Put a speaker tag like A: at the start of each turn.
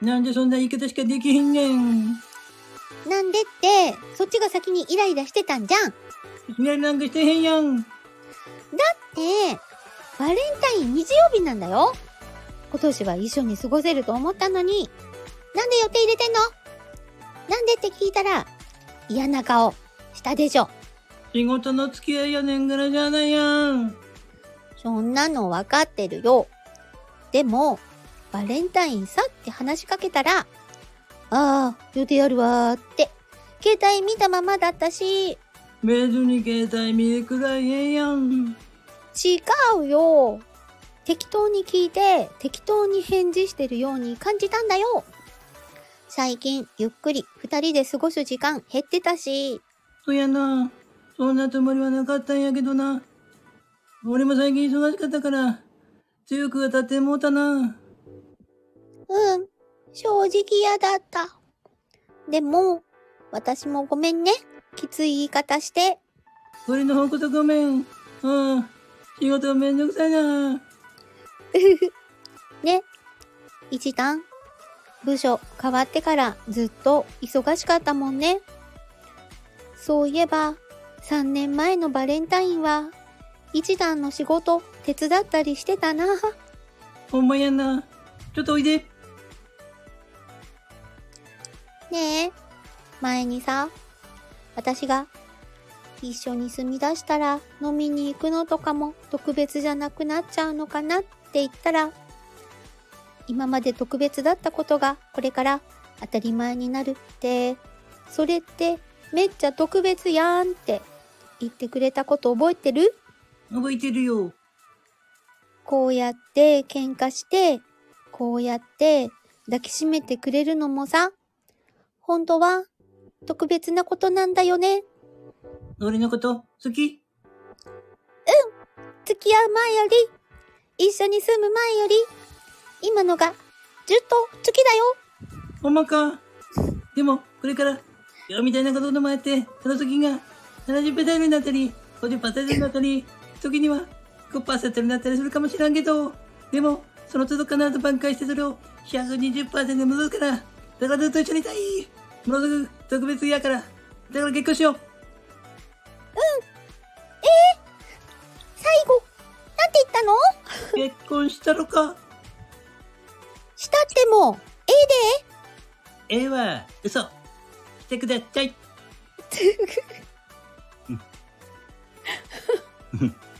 A: なんでそんな言い方しかできへんねん。
B: なんでって、そっちが先にイライラしてたんじゃん。だ
A: いきなんかしてへんやん。
B: って、バレンタイン日曜日なんだよ。今年は一緒に過ごせると思ったのに、なんで予定入れてんの？なんでって聞いたら、嫌な顔したでしょ。
A: 仕事の付き合いやねんからじゃないやん。
B: そんなのわかってるよ。でも、バレンタインさって話しかけたら、ああ、予定あるわーって、携帯見たままだったし、
A: 別に携帯見るくらいええやん。
B: 違うよ。適当に聞いて、適当に返事してるように感じたんだよ。最近、ゆっくり二人で過ごす時間減ってたし、
A: そやな。そんなつもりはなかったんやけどな。俺も最近忙しかったから、強く当たってもうたな。
B: うん、正直嫌だった。でも、私もごめんね。きつい言い方して。
A: 俺の方こそごめん。うん。仕事めんどくさいな。
B: ね。一段、部署変わってからずっと忙しかったもんね。そういえば、3年前のバレンタインは、一段の仕事手伝ったりしてたな。
A: ほんまやな。ちょっとおいで。
B: ねえ、前にさ、私が一緒に住み出したら飲みに行くのとかも特別じゃなくなっちゃうのかなって言ったら、今まで特別だったことがこれから当たり前になるって、それってめっちゃ特別やんって言ってくれたこと覚えてる？
A: 覚えてるよ。
B: こうやって喧嘩して、こうやって抱きしめてくれるのもさ、本当は特別なことなんだよね。
A: 俺のこと？好き
B: 付き合う前より、一緒に住む前より、今のがずっと好きだよ。
A: ほんまか。でも、これから、今日みたいなことでもやって、その時が70%になったり、50%になったり、時には5%になったりするかもしらんけど、でも、その都度必ず挽回してそれを120%に戻すから、だからずっと一緒にいたい。ものす特別やから、だから結婚しよう。
B: 最後、なんて言ったの？
A: 結婚したのか？
B: したっても、ええで？
A: ええわ、嘘。してください。フッ。